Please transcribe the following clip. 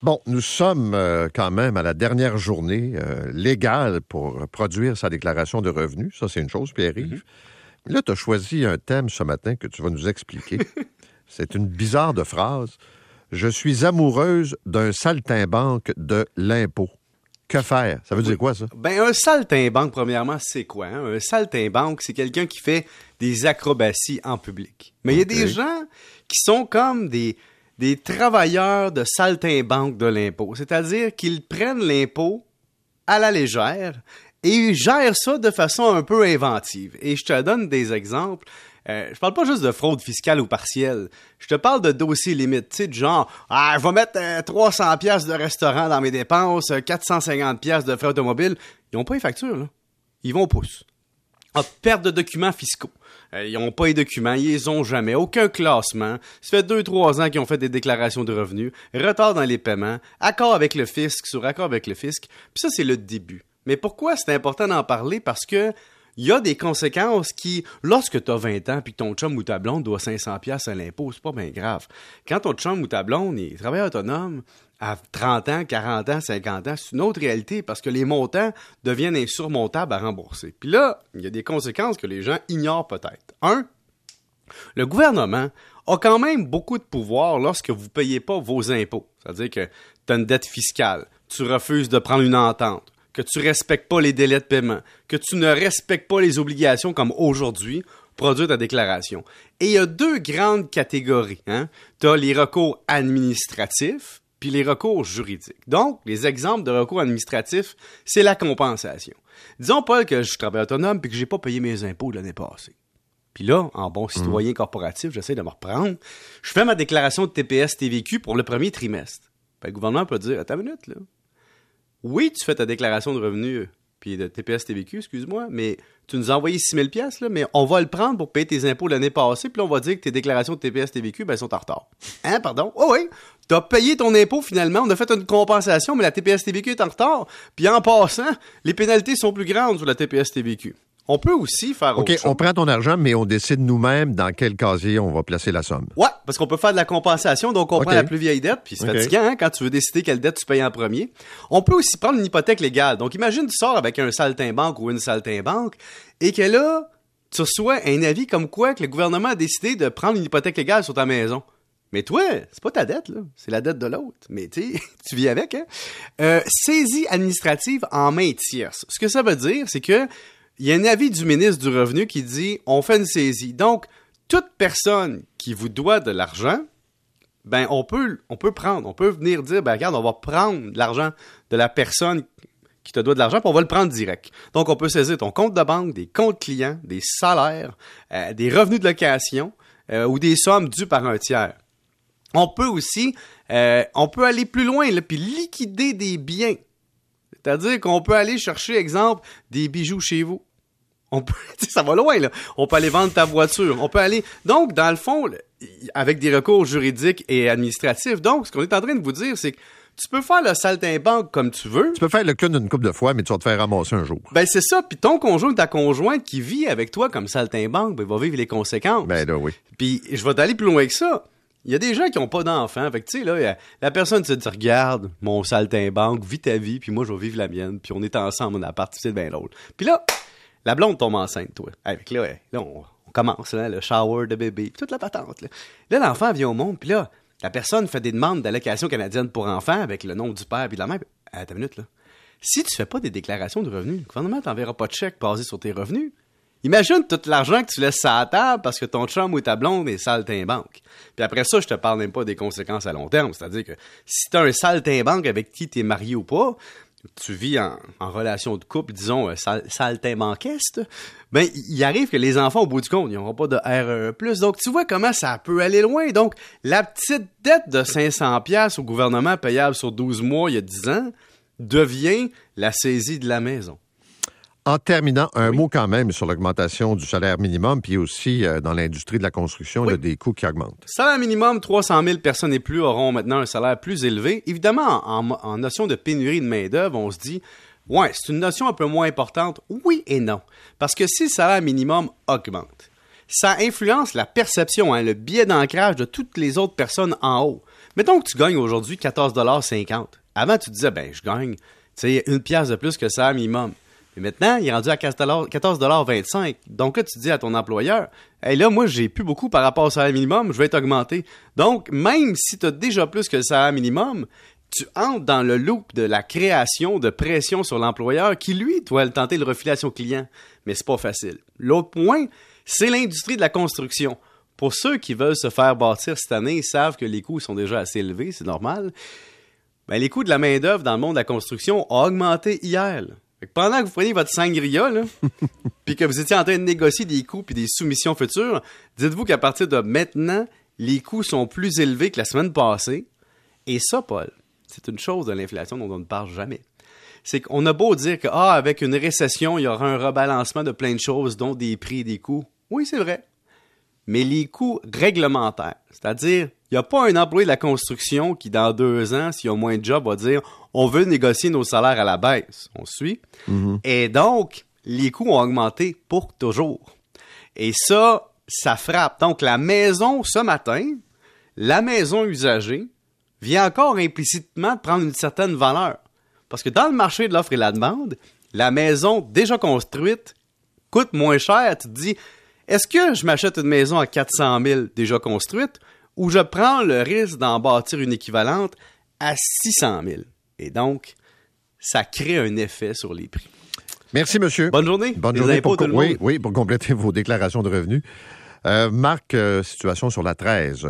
Bon, nous sommes euh, quand même à la dernière journée euh, légale pour produire sa déclaration de revenus. Ça, c'est une chose, Pierre-Yves. Mhm. Là, tu as choisi un thème ce matin que tu vas nous expliquer. c'est une bizarre de phrase. Je suis amoureuse d'un saltimbanque de l'impôt. Que faire? Ça veut dire quoi, ça? Ben, un saltimbanque, premièrement, c'est quoi? hein? Un saltimbanque, c'est quelqu'un qui fait des acrobaties en public. Mais il y a des gens qui sont comme des, des travailleurs de saltimbanque de l'impôt. C'est-à-dire qu'ils prennent l'impôt à la légère et gèrent ça de façon un peu inventive. Et je te donne des exemples. Euh, je parle pas juste de fraude fiscale ou partielle. Je te parle de dossiers limites, tu sais, genre, ah, je vais mettre euh, 300 pièces de restaurant dans mes dépenses, euh, 450 pièces de frais automobiles. Ils ont pas les factures, là. Ils vont au pouce. Perte de documents fiscaux. Euh, ils n'ont pas les documents, ils les ont jamais. Aucun classement. Ça fait deux, trois ans qu'ils ont fait des déclarations de revenus. Retard dans les paiements. Accord avec le fisc sur accord avec le fisc. Puis ça, c'est le début. Mais pourquoi c'est important d'en parler? Parce que il y a des conséquences qui, lorsque tu as 20 ans puis que ton chum ou ta blonde doit 500 pièces à l'impôt, c'est pas bien grave. Quand ton chum ou ta blonde est travailleur autonome à 30 ans, 40 ans, 50 ans, c'est une autre réalité parce que les montants deviennent insurmontables à rembourser. Puis là, il y a des conséquences que les gens ignorent peut-être. Un, le gouvernement a quand même beaucoup de pouvoir lorsque vous ne payez pas vos impôts. C'est-à-dire que tu as une dette fiscale, tu refuses de prendre une entente, que tu respectes pas les délais de paiement, que tu ne respectes pas les obligations comme aujourd'hui, produire ta déclaration. Et il y a deux grandes catégories. Hein? Tu as les recours administratifs puis les recours juridiques. Donc, les exemples de recours administratifs, c'est la compensation. Disons, Paul, que je travaille autonome puis que j'ai pas payé mes impôts l'année passée. Puis là, en bon citoyen corporatif, j'essaie de me reprendre. Je fais ma déclaration de TPS TVQ pour le premier trimestre. Ben, le gouvernement peut dire, attends une minute, là. Oui, tu fais ta déclaration de revenus, puis de TPS TVQ, excuse-moi, mais tu nous as envoyé 6 000 pièces là, mais on va le prendre pour payer tes impôts l'année passée, puis on va dire que tes déclarations de TPS TVQ, ben, sont en retard. Hein, pardon? Oh oui, t'as payé ton impôt finalement, on a fait une compensation, mais la TPS TVQ est en retard, puis en passant, les pénalités sont plus grandes sur la TPS TVQ. On peut aussi faire OK, autre chose. on prend ton argent, mais on décide nous-mêmes dans quel casier on va placer la somme. Ouais, parce qu'on peut faire de la compensation, donc on prend la plus vieille dette, puis c'est Ok. fatigant hein, quand tu veux décider quelle dette tu payes en premier. On peut aussi prendre une hypothèque légale. Donc imagine tu sors avec un saltimbanque ou une saltimbanque et que là, tu reçois un avis comme quoi que le gouvernement a décidé de prendre une hypothèque légale sur ta maison. Mais toi, c'est pas ta dette, là. C'est la dette de l'autre. Mais tu sais, tu vis avec, hein? Euh, saisie administrative en main tierce. Ce que ça veut dire, c'est que il y a un avis du ministre du Revenu qui dit on fait une saisie. Donc, toute personne qui vous doit de l'argent, ben on peut prendre, on peut venir dire ben regarde, on va prendre de l'argent de la personne qui te doit de l'argent, puis on va le prendre direct. Donc on peut saisir ton compte de banque, des comptes clients, des salaires, euh, des revenus de location euh, ou des sommes dues par un tiers. On peut aussi euh, on peut aller plus loin là, puis liquider des biens. C'est-à-dire qu'on peut aller chercher exemple des bijoux chez vous. On peut, ça va loin, là. On peut aller vendre ta voiture. On peut aller. Donc, dans le fond, avec des recours juridiques et administratifs. Donc, ce qu'on est en train de vous dire, c'est que tu peux faire le saltimbanque comme tu veux. Tu peux faire le clown une couple de fois, mais tu vas te faire ramasser un jour. Ben, c'est ça. Puis ton conjoint ou ta conjointe qui vit avec toi comme saltimbanque, ben, va vivre les conséquences. Ben là, oui. Puis je vais t'aller plus loin que ça. Il y a des gens qui ont pas d'enfants. Fait que, tu sais, là, la personne se dit, regarde, mon saltimbanque, vis ta vie, puis moi, je vais vivre la mienne, puis on est ensemble, on a parti, c'est bien drôle. Puis là, la blonde tombe enceinte, toi. Avec là, là on, on commence, là, le shower de bébé, puis toute la patente, là. Là, l'enfant vient au monde, puis là, la personne fait des demandes d'allocation canadienne pour enfants avec le nom du père puis de la mère. Attends une minute, là. Si tu fais pas des déclarations de revenus, le gouvernement t'enverra pas de chèque basé sur tes revenus. Imagine tout l'argent que tu laisses à la table parce que ton chum ou ta blonde est saltimbanque. Puis après ça, je te parle même pas des conséquences à long terme. C'est-à-dire que si t'as un saltimbanque avec qui t'es marié ou pas, tu vis en, relation de couple, disons, euh, sal, saltimbanquiste, ben, il arrive que les enfants, au bout du compte, ils n'auront pas de RE+. Donc, tu vois comment ça peut aller loin. Donc, la petite dette de 500 pièces au gouvernement payable sur 12 mois il y a 10 ans devient la saisie de la maison. En terminant, un mot quand même sur l'augmentation du salaire minimum, puis aussi euh, dans l'industrie de la construction, il y a Oui. des coûts qui augmentent. Salaire minimum, 300 000 personnes et plus auront maintenant un salaire plus élevé. Évidemment, en, notion de pénurie de main-d'œuvre, on se dit, ouais, c'est une notion un peu moins importante. Oui et non. Parce que si le salaire minimum augmente, ça influence la perception, hein, le biais d'ancrage de toutes les autres personnes en haut. Mettons que tu gagnes aujourd'hui 14,50 Avant, tu te disais, ben, je gagne, tu sais, une pièce de plus que ça minimum. Mais maintenant, il est rendu à 14,25 Donc là, tu dis à ton employeur, hey, là, moi, j'ai plus beaucoup par rapport au salaire minimum, je vais t'augmenter. Donc, même si tu as déjà plus que le salaire minimum, tu entres dans le loop de la création de pression sur l'employeur qui, lui, doit le tenter de refiler à son client. Mais c'est pas facile. L'autre point, c'est l'industrie de la construction. Pour ceux qui veulent se faire bâtir cette année, ils savent que les coûts sont déjà assez élevés, c'est normal. Ben, les coûts de la main-d'œuvre dans le monde de la construction ont augmenté hier. Pendant que vous preniez votre sangria, puis que vous étiez en train de négocier des coûts puis des soumissions futures, dites-vous qu'à partir de maintenant, les coûts sont plus élevés que la semaine passée. Et ça, Paul, c'est une chose de l'inflation dont on ne parle jamais. C'est qu'on a beau dire que, ah, avec une récession, il y aura un rebalancement de plein de choses, dont des prix et des coûts. Oui, c'est vrai. Mais les coûts réglementaires, c'est-à-dire, il n'y a pas un employé de la construction qui, dans deux ans, s'il y a moins de job, va dire on veut négocier nos salaires à la baisse. On suit. Mm-hmm. Et donc, les coûts ont augmenté pour toujours. Et ça, ça frappe. Donc, la maison, ce matin, la maison usagée, vient encore implicitement prendre une certaine valeur. Parce que dans le marché de l'offre et la demande, la maison déjà construite coûte moins cher. Tu te dis, est-ce que je m'achète une maison à 400 000 déjà construite ou je prends le risque d'en bâtir une équivalente à 600 000? Et donc, ça crée un effet sur les prix. Merci, monsieur. Bonne journée. Bonne Les journée pour, tout le oui, oui, pour compléter vos déclarations de revenus. Euh, Marc, euh, situation sur la 13.